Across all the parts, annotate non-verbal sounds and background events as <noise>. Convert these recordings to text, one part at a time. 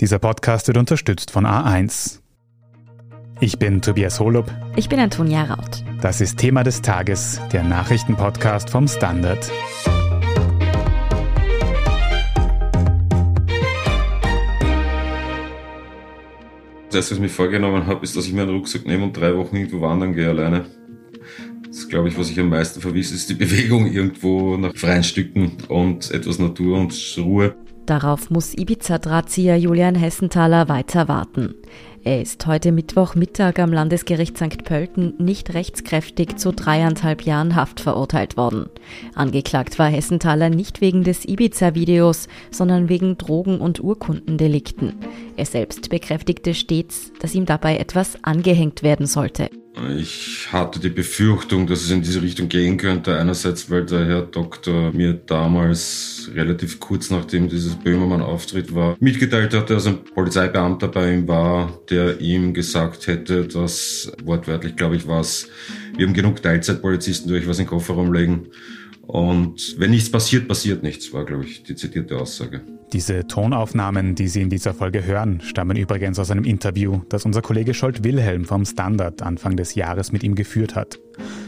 Dieser Podcast wird unterstützt von A1. Ich bin Tobias Holub. Ich bin Antonia Raut. Das ist Thema des Tages, der Nachrichtenpodcast vom Standard. Das erste, was ich mir vorgenommen habe, ist, dass ich mir einen Rucksack nehme und drei Wochen irgendwo wandern gehe alleine. Das glaube ich, was ich am meisten vermisse, ist die Bewegung irgendwo nach freien Stücken und etwas Natur und Ruhe. Darauf muss Ibiza-Drahtzieher Julian Hessenthaler weiter warten. Er ist heute Mittwochmittag am Landesgericht St. Pölten nicht rechtskräftig zu dreieinhalb Jahren Haft verurteilt worden. Angeklagt war Hessenthaler nicht wegen des Ibiza-Videos, sondern wegen Drogen- und Urkundendelikten. Er selbst bekräftigte stets, dass ihm dabei etwas angehängt werden sollte. Ich hatte die Befürchtung, dass es in diese Richtung gehen könnte. Einerseits, weil der Herr Doktor mir damals relativ kurz nachdem dieses Böhmermann-Auftritt war, mitgeteilt hatte, dass ein Polizeibeamter bei ihm war, der ihm gesagt hätte, dass wortwörtlich, glaube ich, was, wir haben genug Teilzeitpolizisten, durch was in den Kofferraum legen. Und wenn nichts passiert, passiert nichts, war, glaube ich, die zitierte Aussage. Diese Tonaufnahmen, die Sie in dieser Folge hören, stammen übrigens aus einem Interview, das unser Kollege Scholt Wilhelm vom Standard Anfang des Jahres mit ihm geführt hat.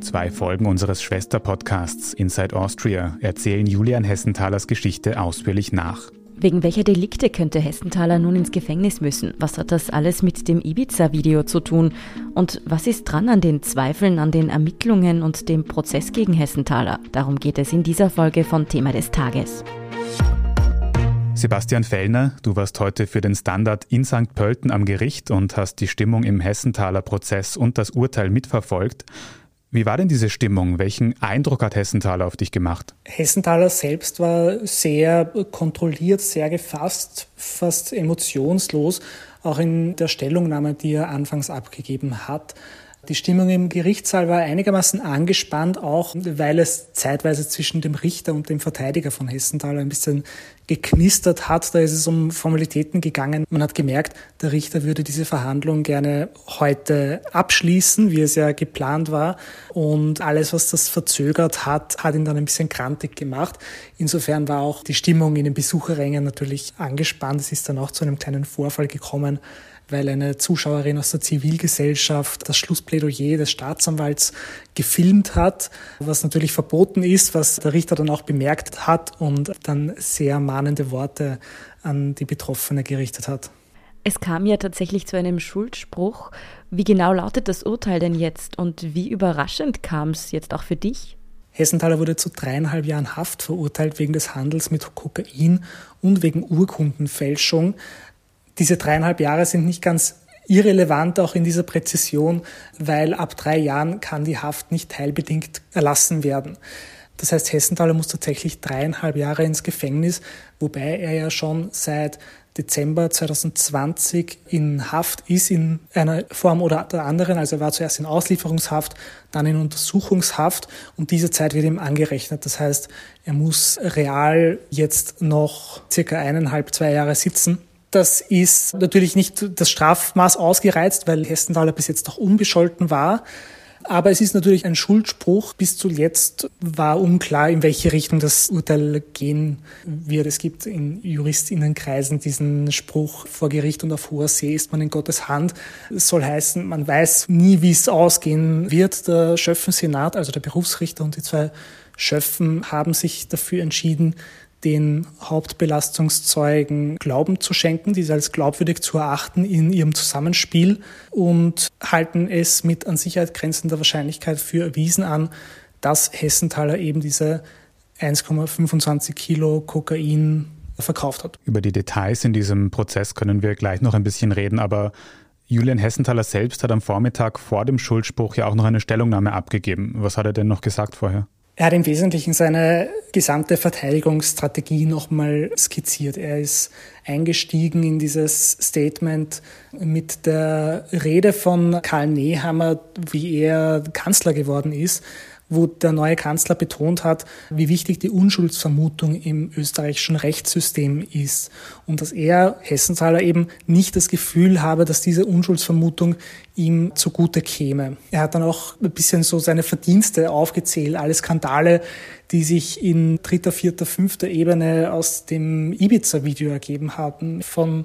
Zwei Folgen unseres Schwesterpodcasts Inside Austria erzählen Julian Hessenthalers Geschichte ausführlich nach. Wegen welcher Delikte könnte Hessenthaler nun ins Gefängnis müssen? Was hat das alles mit dem Ibiza-Video zu tun? Und was ist dran an den Zweifeln, an den Ermittlungen und dem Prozess gegen Hessenthaler? Darum geht es in dieser Folge von Thema des Tages. Sebastian Fellner, du warst heute für den Standard in St. Pölten am Gericht und hast die Stimmung im Hessenthaler Prozess und das Urteil mitverfolgt. Wie war denn diese Stimmung? Welchen Eindruck hat Hessenthaler auf dich gemacht? Hessenthaler selbst war sehr kontrolliert, sehr gefasst, fast emotionslos, auch in der Stellungnahme, die er anfangs abgegeben hat. Die Stimmung im Gerichtssaal war einigermaßen angespannt, auch weil es zeitweise zwischen dem Richter und dem Verteidiger von Hessenthaler ein bisschen geknistert hat. Da ist es um Formalitäten gegangen. Man hat gemerkt, der Richter würde diese Verhandlung gerne heute abschließen, wie es ja geplant war. Und alles, was das verzögert hat, hat ihn dann ein bisschen krantig gemacht. Insofern war auch die Stimmung in den Besucherrängen natürlich angespannt. Es ist dann auch zu einem kleinen Vorfall gekommen weil eine Zuschauerin aus der Zivilgesellschaft das Schlussplädoyer des Staatsanwalts gefilmt hat, was natürlich verboten ist, was der Richter dann auch bemerkt hat und dann sehr mahnende Worte an die Betroffene gerichtet hat. Es kam ja tatsächlich zu einem Schuldspruch. Wie genau lautet das Urteil denn jetzt und wie überraschend kam es jetzt auch für dich? Hessenthaler wurde zu dreieinhalb Jahren Haft verurteilt wegen des Handels mit Kokain und wegen Urkundenfälschung diese dreieinhalb Jahre sind nicht ganz irrelevant auch in dieser Präzision, weil ab drei Jahren kann die Haft nicht teilbedingt erlassen werden. Das heißt, Hessenthaler muss tatsächlich dreieinhalb Jahre ins Gefängnis, wobei er ja schon seit Dezember 2020 in Haft ist, in einer Form oder der anderen. Also er war zuerst in Auslieferungshaft, dann in Untersuchungshaft und diese Zeit wird ihm angerechnet. Das heißt, er muss real jetzt noch circa eineinhalb, zwei Jahre sitzen das ist natürlich nicht das Strafmaß ausgereizt, weil Hessenthaler bis jetzt noch unbescholten war. Aber es ist natürlich ein Schuldspruch. Bis zuletzt war unklar, in welche Richtung das Urteil gehen wird. Es gibt in Juristinnenkreisen diesen Spruch, vor Gericht und auf hoher See ist man in Gottes Hand. Es soll heißen, man weiß nie, wie es ausgehen wird. Der Schöffen-Senat, also der Berufsrichter und die zwei Schöffen haben sich dafür entschieden, den Hauptbelastungszeugen Glauben zu schenken, diese als glaubwürdig zu erachten in ihrem Zusammenspiel und halten es mit an Sicherheit grenzender Wahrscheinlichkeit für erwiesen an, dass Hessenthaler eben diese 1,25 Kilo Kokain verkauft hat. Über die Details in diesem Prozess können wir gleich noch ein bisschen reden, aber Julian Hessenthaler selbst hat am Vormittag vor dem Schuldspruch ja auch noch eine Stellungnahme abgegeben. Was hat er denn noch gesagt vorher? Er hat im Wesentlichen seine gesamte Verteidigungsstrategie nochmal skizziert. Er ist eingestiegen in dieses Statement mit der Rede von Karl Nehammer, wie er Kanzler geworden ist wo der neue Kanzler betont hat, wie wichtig die Unschuldsvermutung im österreichischen Rechtssystem ist. Und dass er, Hessenthaler, eben nicht das Gefühl habe, dass diese Unschuldsvermutung ihm zugute käme. Er hat dann auch ein bisschen so seine Verdienste aufgezählt, alle Skandale, die sich in dritter, vierter, fünfter Ebene aus dem Ibiza-Video ergeben haben, von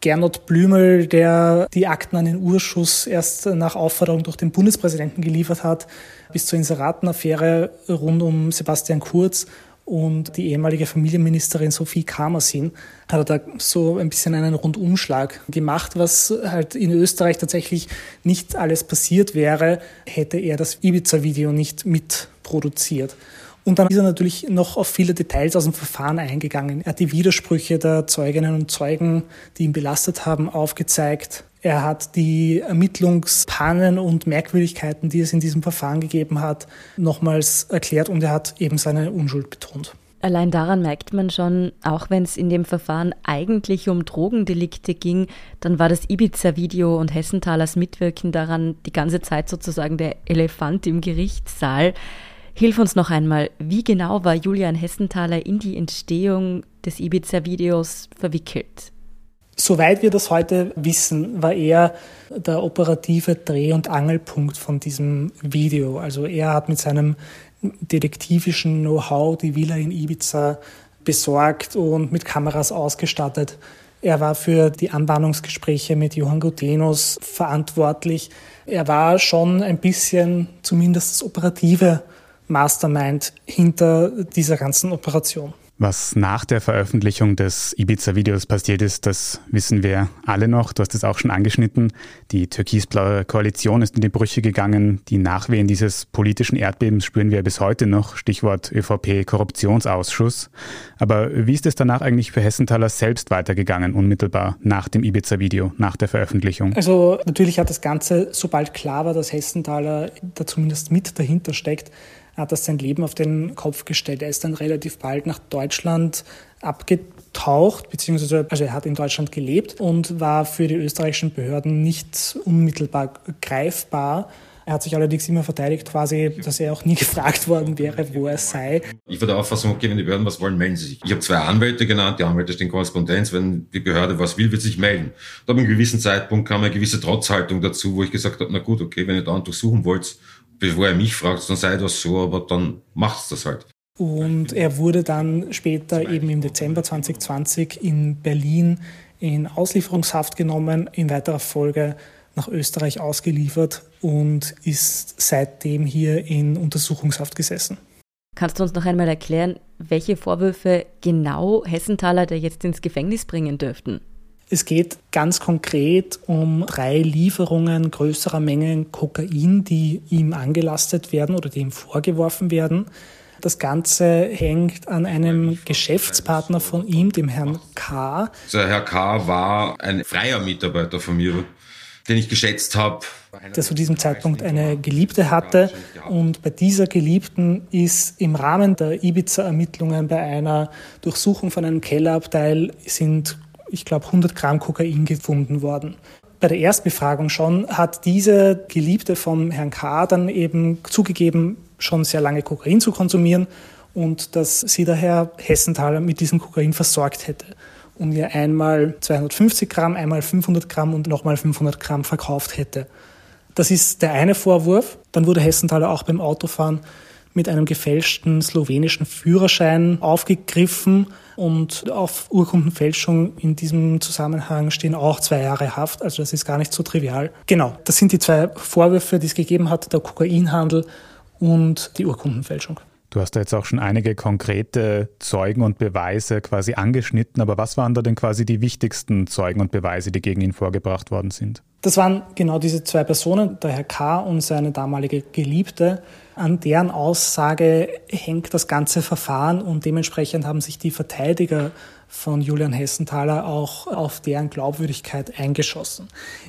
Gernot Blümel, der die Akten an den Urschuss erst nach Aufforderung durch den Bundespräsidenten geliefert hat, bis zur Inseratenaffäre rund um Sebastian Kurz und die ehemalige Familienministerin Sophie Kamersin hat er da so ein bisschen einen Rundumschlag gemacht, was halt in Österreich tatsächlich nicht alles passiert wäre, hätte er das Ibiza-Video nicht mitproduziert. Und dann ist er natürlich noch auf viele Details aus dem Verfahren eingegangen. Er hat die Widersprüche der Zeuginnen und Zeugen, die ihn belastet haben, aufgezeigt. Er hat die Ermittlungspannen und Merkwürdigkeiten, die es in diesem Verfahren gegeben hat, nochmals erklärt und er hat eben seine Unschuld betont. Allein daran merkt man schon, auch wenn es in dem Verfahren eigentlich um Drogendelikte ging, dann war das Ibiza-Video und Hessenthalers Mitwirken daran die ganze Zeit sozusagen der Elefant im Gerichtssaal. Hilf uns noch einmal, wie genau war Julian Hessenthaler in die Entstehung des Ibiza-Videos verwickelt? Soweit wir das heute wissen, war er der operative Dreh- und Angelpunkt von diesem Video. Also er hat mit seinem detektivischen Know-how die Villa in Ibiza besorgt und mit Kameras ausgestattet. Er war für die Anbahnungsgespräche mit Johann Gutenus verantwortlich. Er war schon ein bisschen zumindest das operative Mastermind hinter dieser ganzen Operation. Was nach der Veröffentlichung des Ibiza-Videos passiert ist, das wissen wir alle noch. Du hast es auch schon angeschnitten. Die türkisblaue Koalition ist in die Brüche gegangen. Die Nachwehen dieses politischen Erdbebens spüren wir bis heute noch. Stichwort ÖVP-Korruptionsausschuss. Aber wie ist es danach eigentlich für Hessenthaler selbst weitergegangen, unmittelbar nach dem Ibiza-Video, nach der Veröffentlichung? Also natürlich hat das Ganze, sobald klar war, dass Hessenthaler da zumindest mit dahinter steckt, hat das sein Leben auf den Kopf gestellt. Er ist dann relativ bald nach Deutschland abgetaucht, beziehungsweise also er hat in Deutschland gelebt und war für die österreichischen Behörden nicht unmittelbar greifbar. Er hat sich allerdings immer verteidigt, quasi, dass er auch nie <laughs> gefragt worden wäre, wo er sei. Ich war der Auffassung, okay, wenn die Behörden was wollen, melden sie sich. Ich habe zwei Anwälte genannt, die Anwälte stehen Korrespondenz. Wenn die Behörde was will, wird sich melden. Da ab einem gewissen Zeitpunkt kam eine gewisse Trotzhaltung dazu, wo ich gesagt habe, na gut, okay, wenn ihr da untersuchen wollt, bevor er mich fragt, dann sei das so, aber dann macht's das halt. Und er wurde dann später eben im Dezember 2020 in Berlin in Auslieferungshaft genommen, in weiterer Folge nach Österreich ausgeliefert und ist seitdem hier in Untersuchungshaft gesessen. Kannst du uns noch einmal erklären, welche Vorwürfe genau Hessenthaler da jetzt ins Gefängnis bringen dürften? Es geht ganz konkret um drei Lieferungen größerer Mengen Kokain, die ihm angelastet werden oder die ihm vorgeworfen werden. Das Ganze hängt an einem Geschäftspartner von ihm, dem Herrn K. Der Herr K. war ein freier Mitarbeiter von mir, den ich geschätzt habe. Der zu diesem Zeitpunkt eine Geliebte hatte. Und bei dieser Geliebten ist im Rahmen der Ibiza-Ermittlungen bei einer Durchsuchung von einem Kellerabteil sind ich glaube, 100 Gramm Kokain gefunden worden. Bei der Erstbefragung schon hat diese Geliebte vom Herrn K. dann eben zugegeben, schon sehr lange Kokain zu konsumieren und dass sie daher Hessenthaler mit diesem Kokain versorgt hätte und ihr einmal 250 Gramm, einmal 500 Gramm und nochmal 500 Gramm verkauft hätte. Das ist der eine Vorwurf. Dann wurde Hessenthaler auch beim Autofahren mit einem gefälschten slowenischen Führerschein aufgegriffen und auf Urkundenfälschung in diesem Zusammenhang stehen auch zwei Jahre Haft. Also das ist gar nicht so trivial. Genau, das sind die zwei Vorwürfe, die es gegeben hat, der Kokainhandel und die Urkundenfälschung. Du hast da jetzt auch schon einige konkrete Zeugen und Beweise quasi angeschnitten, aber was waren da denn quasi die wichtigsten Zeugen und Beweise, die gegen ihn vorgebracht worden sind? Das waren genau diese zwei Personen, der Herr K. und seine damalige Geliebte. An deren Aussage hängt das ganze Verfahren und dementsprechend haben sich die Verteidiger von Julian Hessenthaler auch auf deren Glaubwürdigkeit eingeschossen.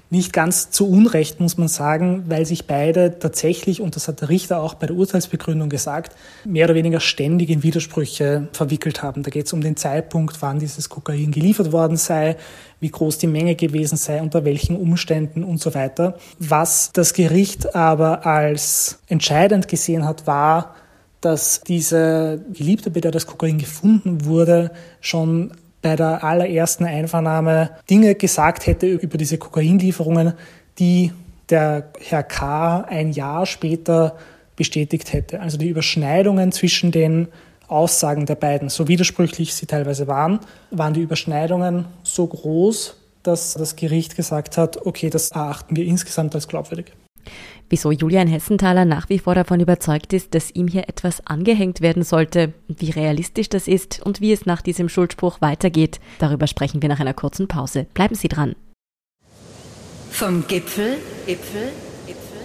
Nicht ganz zu Unrecht muss man sagen, weil sich beide tatsächlich, und das hat der Richter auch bei der Urteilsbegründung gesagt, mehr oder weniger ständig in Widersprüche verwickelt haben. Da geht es um den Zeitpunkt, wann dieses Kokain geliefert worden sei, wie groß die Menge gewesen sei, unter welchen Umständen und so weiter. Was das Gericht aber als entscheidend gesehen hat, war, dass diese Geliebte, bei der das Kokain gefunden wurde, schon bei der allerersten Einvernahme Dinge gesagt hätte über diese Kokainlieferungen, die der Herr K. ein Jahr später bestätigt hätte. Also die Überschneidungen zwischen den Aussagen der beiden, so widersprüchlich sie teilweise waren, waren die Überschneidungen so groß, dass das Gericht gesagt hat, okay, das erachten wir insgesamt als glaubwürdig. Wieso Julian Hessenthaler nach wie vor davon überzeugt ist, dass ihm hier etwas angehängt werden sollte, wie realistisch das ist und wie es nach diesem Schuldspruch weitergeht, darüber sprechen wir nach einer kurzen Pause. Bleiben Sie dran. Vom Gipfel, Gipfel, Gipfel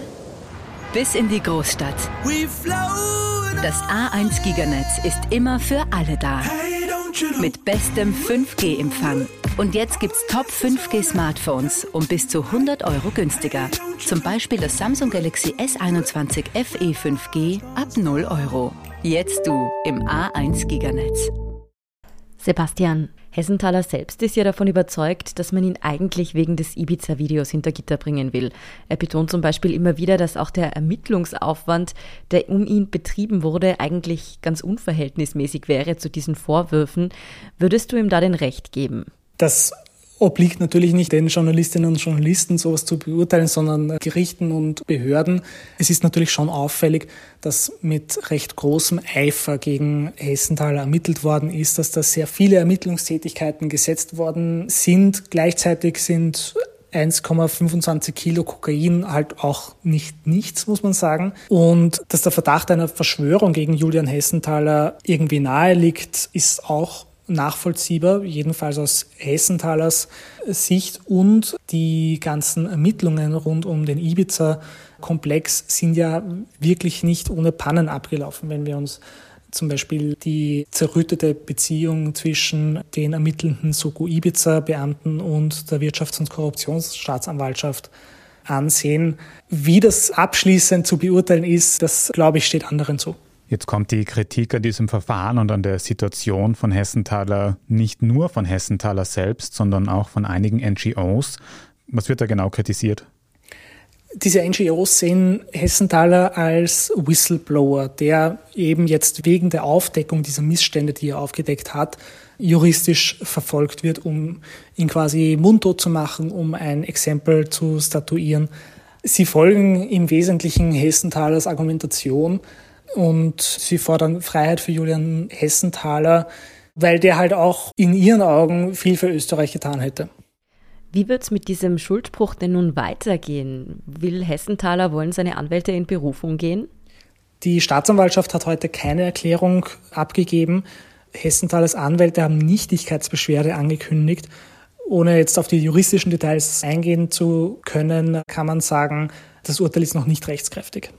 bis in die Großstadt. Das A1 Giganetz ist immer für alle da. Mit bestem 5G-Empfang. Und jetzt gibt's Top 5G Smartphones um bis zu 100 Euro günstiger. Zum Beispiel das Samsung Galaxy S21 FE 5G ab 0 Euro. Jetzt du im A1 Giganetz. Sebastian, Hessenthaler selbst ist ja davon überzeugt, dass man ihn eigentlich wegen des Ibiza-Videos hinter Gitter bringen will. Er betont zum Beispiel immer wieder, dass auch der Ermittlungsaufwand, der um ihn betrieben wurde, eigentlich ganz unverhältnismäßig wäre zu diesen Vorwürfen. Würdest du ihm da den Recht geben? Das obliegt natürlich nicht den Journalistinnen und Journalisten, sowas zu beurteilen, sondern Gerichten und Behörden. Es ist natürlich schon auffällig, dass mit recht großem Eifer gegen Hessenthaler ermittelt worden ist, dass da sehr viele Ermittlungstätigkeiten gesetzt worden sind. Gleichzeitig sind 1,25 Kilo Kokain halt auch nicht nichts, muss man sagen. Und dass der Verdacht einer Verschwörung gegen Julian Hessenthaler irgendwie nahe liegt, ist auch nachvollziehbar, jedenfalls aus Hessenthalers Sicht. Und die ganzen Ermittlungen rund um den Ibiza-Komplex sind ja wirklich nicht ohne Pannen abgelaufen, wenn wir uns zum Beispiel die zerrüttete Beziehung zwischen den ermittelnden Soko Ibiza-Beamten und der Wirtschafts- und Korruptionsstaatsanwaltschaft ansehen. Wie das abschließend zu beurteilen ist, das glaube ich steht anderen zu. Jetzt kommt die Kritik an diesem Verfahren und an der Situation von Hessenthaler nicht nur von Hessenthaler selbst, sondern auch von einigen NGOs. Was wird da genau kritisiert? Diese NGOs sehen Hessenthaler als Whistleblower, der eben jetzt wegen der Aufdeckung dieser Missstände, die er aufgedeckt hat, juristisch verfolgt wird, um ihn quasi mundtot zu machen, um ein Exempel zu statuieren. Sie folgen im Wesentlichen Hessenthalers Argumentation, und sie fordern Freiheit für Julian Hessenthaler, weil der halt auch in ihren Augen viel für Österreich getan hätte. Wie wird es mit diesem Schuldspruch denn nun weitergehen? Will Hessenthaler, wollen seine Anwälte in Berufung gehen? Die Staatsanwaltschaft hat heute keine Erklärung abgegeben. Hessenthalers Anwälte haben Nichtigkeitsbeschwerde angekündigt. Ohne jetzt auf die juristischen Details eingehen zu können, kann man sagen, das Urteil ist noch nicht rechtskräftig.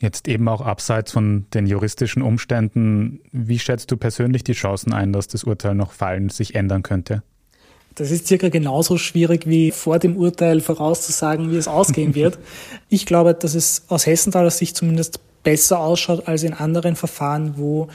Jetzt eben auch abseits von den juristischen Umständen, wie schätzt du persönlich die Chancen ein, dass das Urteil noch fallen, sich ändern könnte? Das ist circa genauso schwierig wie vor dem Urteil vorauszusagen, wie es ausgehen wird. <laughs> ich glaube, dass es aus Hessenthaler Sicht zumindest besser ausschaut als in anderen Verfahren, wo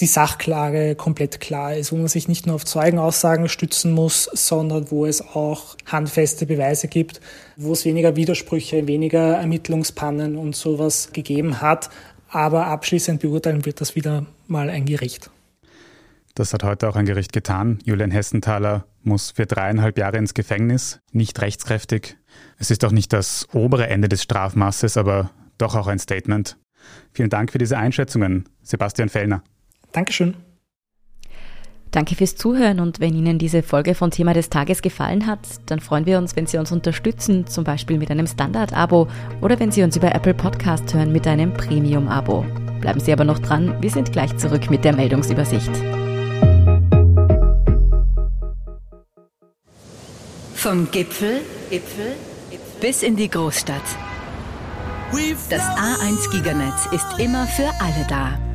die Sachklage komplett klar ist, wo man sich nicht nur auf Zeugenaussagen stützen muss, sondern wo es auch handfeste Beweise gibt, wo es weniger Widersprüche, weniger Ermittlungspannen und sowas gegeben hat. Aber abschließend beurteilen wird das wieder mal ein Gericht. Das hat heute auch ein Gericht getan. Julian Hessenthaler muss für dreieinhalb Jahre ins Gefängnis, nicht rechtskräftig. Es ist auch nicht das obere Ende des Strafmasses, aber doch auch ein Statement. Vielen Dank für diese Einschätzungen, Sebastian Fellner. Dankeschön. Danke fürs Zuhören und wenn Ihnen diese Folge von Thema des Tages gefallen hat, dann freuen wir uns, wenn Sie uns unterstützen, zum Beispiel mit einem Standard-Abo oder wenn Sie uns über Apple Podcast hören mit einem Premium-Abo. Bleiben Sie aber noch dran, wir sind gleich zurück mit der Meldungsübersicht. Vom Gipfel, Gipfel, Gipfel bis in die Großstadt. Das A1 Giganetz ist immer für alle da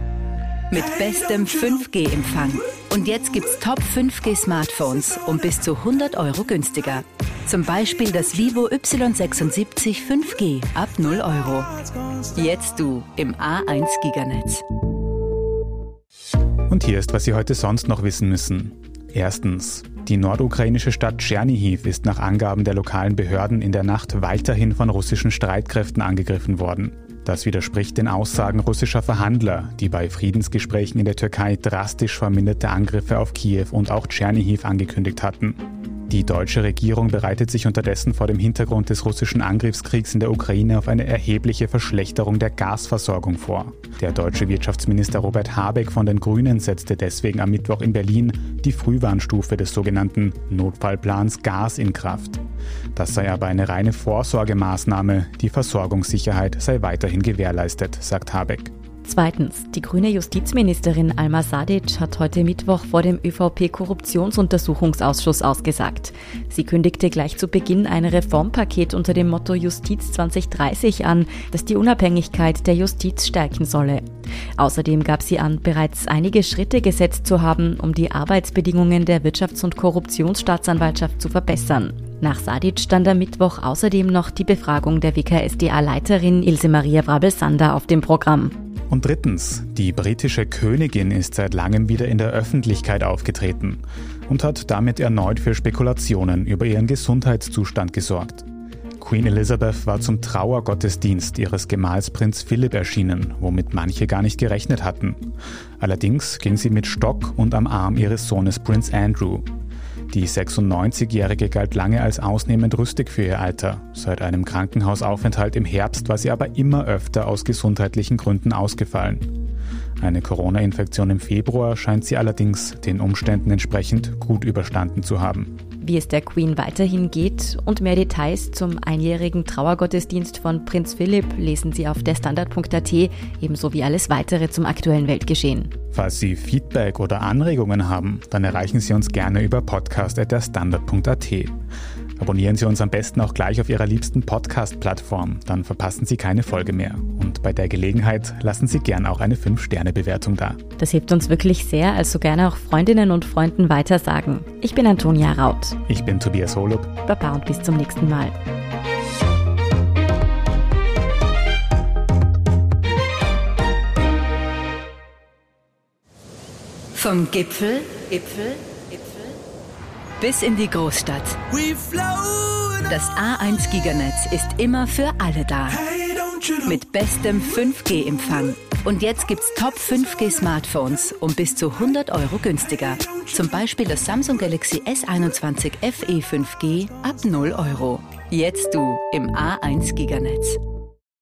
mit bestem 5G-Empfang. Und jetzt gibt's Top 5G-Smartphones um bis zu 100 Euro günstiger. Zum Beispiel das Vivo Y76 5G ab 0 Euro. Jetzt du im A1 Giganetz. Und hier ist, was Sie heute sonst noch wissen müssen. Erstens. Die nordukrainische Stadt Tschernihiv ist nach Angaben der lokalen Behörden in der Nacht weiterhin von russischen Streitkräften angegriffen worden. Das widerspricht den Aussagen russischer Verhandler, die bei Friedensgesprächen in der Türkei drastisch verminderte Angriffe auf Kiew und auch Tschernihiv angekündigt hatten. Die deutsche Regierung bereitet sich unterdessen vor dem Hintergrund des russischen Angriffskriegs in der Ukraine auf eine erhebliche Verschlechterung der Gasversorgung vor. Der deutsche Wirtschaftsminister Robert Habeck von den Grünen setzte deswegen am Mittwoch in Berlin die Frühwarnstufe des sogenannten Notfallplans Gas in Kraft. Das sei aber eine reine Vorsorgemaßnahme, die Versorgungssicherheit sei weiterhin gewährleistet, sagt Habeck. Zweitens. Die grüne Justizministerin Alma Sadic hat heute Mittwoch vor dem ÖVP-Korruptionsuntersuchungsausschuss ausgesagt. Sie kündigte gleich zu Beginn ein Reformpaket unter dem Motto Justiz 2030 an, das die Unabhängigkeit der Justiz stärken solle. Außerdem gab sie an, bereits einige Schritte gesetzt zu haben, um die Arbeitsbedingungen der Wirtschafts- und Korruptionsstaatsanwaltschaft zu verbessern. Nach Sadic stand am Mittwoch außerdem noch die Befragung der WKSDA-Leiterin Ilse Maria Brabel-Sander auf dem Programm. Und drittens, die britische Königin ist seit langem wieder in der Öffentlichkeit aufgetreten und hat damit erneut für Spekulationen über ihren Gesundheitszustand gesorgt. Queen Elizabeth war zum Trauergottesdienst ihres Gemahls Prinz Philipp erschienen, womit manche gar nicht gerechnet hatten. Allerdings ging sie mit Stock und am Arm ihres Sohnes Prinz Andrew. Die 96-Jährige galt lange als ausnehmend rüstig für ihr Alter. Seit einem Krankenhausaufenthalt im Herbst war sie aber immer öfter aus gesundheitlichen Gründen ausgefallen. Eine Corona-Infektion im Februar scheint sie allerdings den Umständen entsprechend gut überstanden zu haben wie es der Queen weiterhin geht und mehr Details zum einjährigen Trauergottesdienst von Prinz Philipp lesen Sie auf derstandard.at, ebenso wie alles weitere zum aktuellen Weltgeschehen. Falls Sie Feedback oder Anregungen haben, dann erreichen Sie uns gerne über podcast.derstandard.at. Abonnieren Sie uns am besten auch gleich auf Ihrer liebsten Podcast-Plattform, dann verpassen Sie keine Folge mehr. Und bei der Gelegenheit lassen Sie gern auch eine 5-Sterne-Bewertung da. Das hilft uns wirklich sehr, also gerne auch Freundinnen und Freunden weitersagen. Ich bin Antonia Raut. Ich bin Tobias Holub. Baba und bis zum nächsten Mal. Vom Gipfel, Gipfel bis in die Großstadt. Das A1 Giganetz ist immer für alle da. Mit bestem 5G-Empfang. Und jetzt gibt's Top 5G Smartphones um bis zu 100 Euro günstiger. Zum Beispiel das Samsung Galaxy S21 FE 5G ab 0 Euro. Jetzt du im A1 Giganetz.